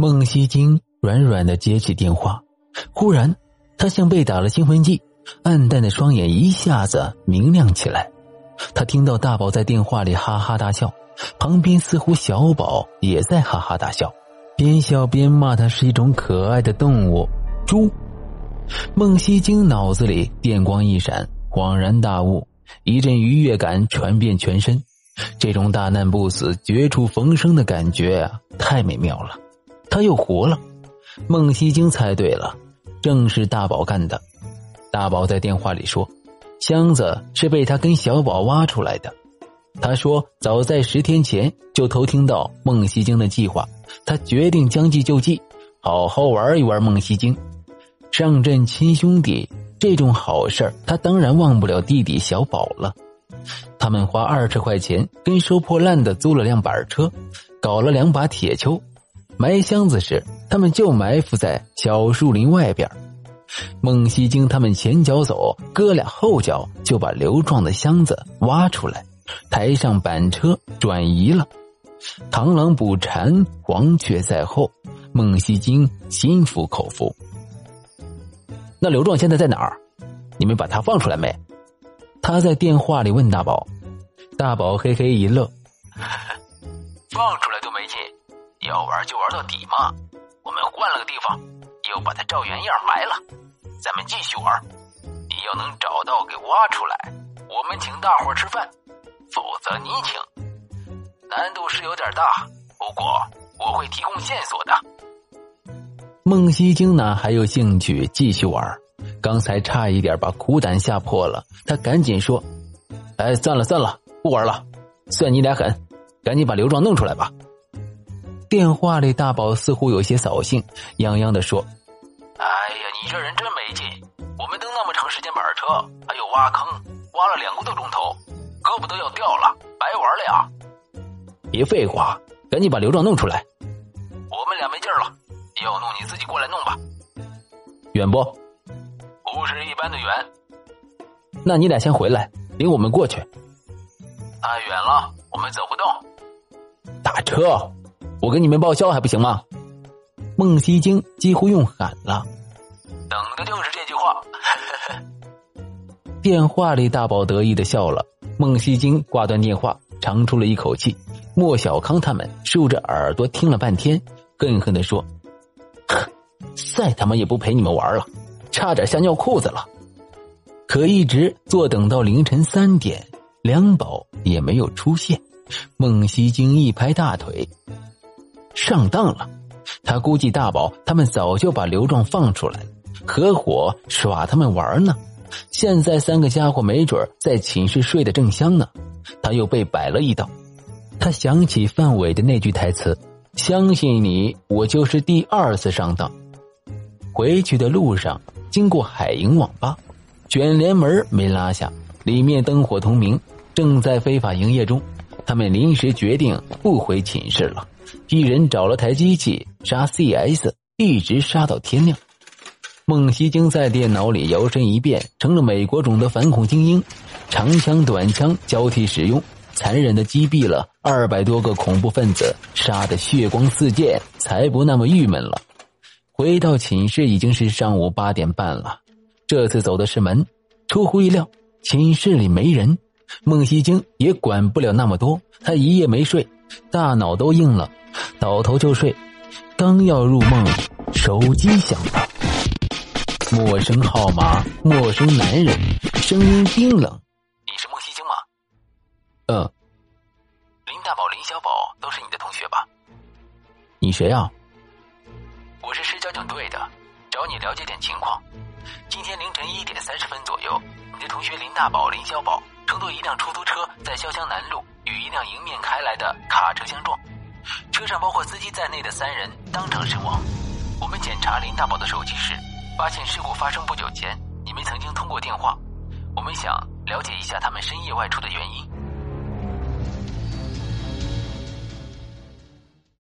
孟西京软软的接起电话，忽然，他像被打了兴奋剂，暗淡的双眼一下子明亮起来。他听到大宝在电话里哈哈大笑，旁边似乎小宝也在哈哈大笑，边笑边骂他是一种可爱的动物——猪。孟西京脑子里电光一闪，恍然大悟，一阵愉悦感传遍全身。这种大难不死、绝处逢生的感觉啊，太美妙了！他又活了。孟西京猜对了，正是大宝干的。大宝在电话里说。箱子是被他跟小宝挖出来的。他说，早在十天前就偷听到孟西京的计划，他决定将计就计，好好玩一玩孟西京。上阵亲兄弟这种好事他当然忘不了弟弟小宝了。他们花二十块钱跟收破烂的租了辆板车，搞了两把铁锹，埋箱子时他们就埋伏在小树林外边。孟西京他们前脚走，哥俩后脚就把刘壮的箱子挖出来，抬上板车转移了。螳螂捕蝉，黄雀在后，孟西京心服口服。那刘壮现在在哪儿？你们把他放出来没？他在电话里问大宝。大宝嘿嘿一乐，放出来都没劲，要玩就玩到底嘛。我们换了个地方，又把它照原样埋了。咱们继续玩，你要能找到给挖出来，我们请大伙吃饭；否则你请。难度是有点大，不过我会提供线索的。孟西京呢还有兴趣继续玩，刚才差一点把苦胆吓破了，他赶紧说：“哎，算了算了，不玩了，算你俩狠，赶紧把刘壮弄出来吧。”电话里大宝似乎有些扫兴，泱泱的说。哎呀，你这人真没劲！我们蹬那么长时间板车，还有挖坑，挖了两个多钟头，胳膊都要掉了，白玩了呀！别废话，赶紧把刘壮弄出来。我们俩没劲儿了，要弄你自己过来弄吧。远不？不是一般的远。那你俩先回来，领我们过去。太远了，我们走不动。打车，我给你们报销还不行吗？孟西京几乎用喊了，等的就是这句话。电话里，大宝得意的笑了。孟西京挂断电话，长出了一口气。莫小康他们竖着耳朵听了半天，恨恨的说：“再他妈也不陪你们玩了，差点吓尿裤子了。”可一直坐等到凌晨三点，梁宝也没有出现。孟西京一拍大腿，上当了。他估计大宝他们早就把刘壮放出来，合伙耍他们玩呢。现在三个家伙没准在寝室睡得正香呢，他又被摆了一道。他想起范伟的那句台词：“相信你，我就是第二次上当。”回去的路上经过海盈网吧，卷帘门没拉下，里面灯火通明，正在非法营业中。他们临时决定不回寝室了。一人找了台机器杀 CS，一直杀到天亮。孟西京在电脑里摇身一变成了美国种的反恐精英，长枪短枪交替使用，残忍的击毙了二百多个恐怖分子，杀得血光四溅，才不那么郁闷了。回到寝室已经是上午八点半了，这次走的是门，出乎意料，寝室里没人。孟西京也管不了那么多，他一夜没睡。大脑都硬了，倒头就睡。刚要入梦，手机响了。陌生号码，陌生男人，声音冰冷。你是孟西京吗？嗯。林大宝、林小宝都是你的同学吧？你谁啊？我是市交警队的，找你了解点情况。今天凌晨一点三十分左右，你的同学林大宝、林小宝乘坐一辆出租车在潇湘南路。与一辆迎面开来的卡车相撞，车上包括司机在内的三人当场身亡。我们检查林大宝的手机时，发现事故发生不久前你们曾经通过电话。我们想了解一下他们深夜外出的原因。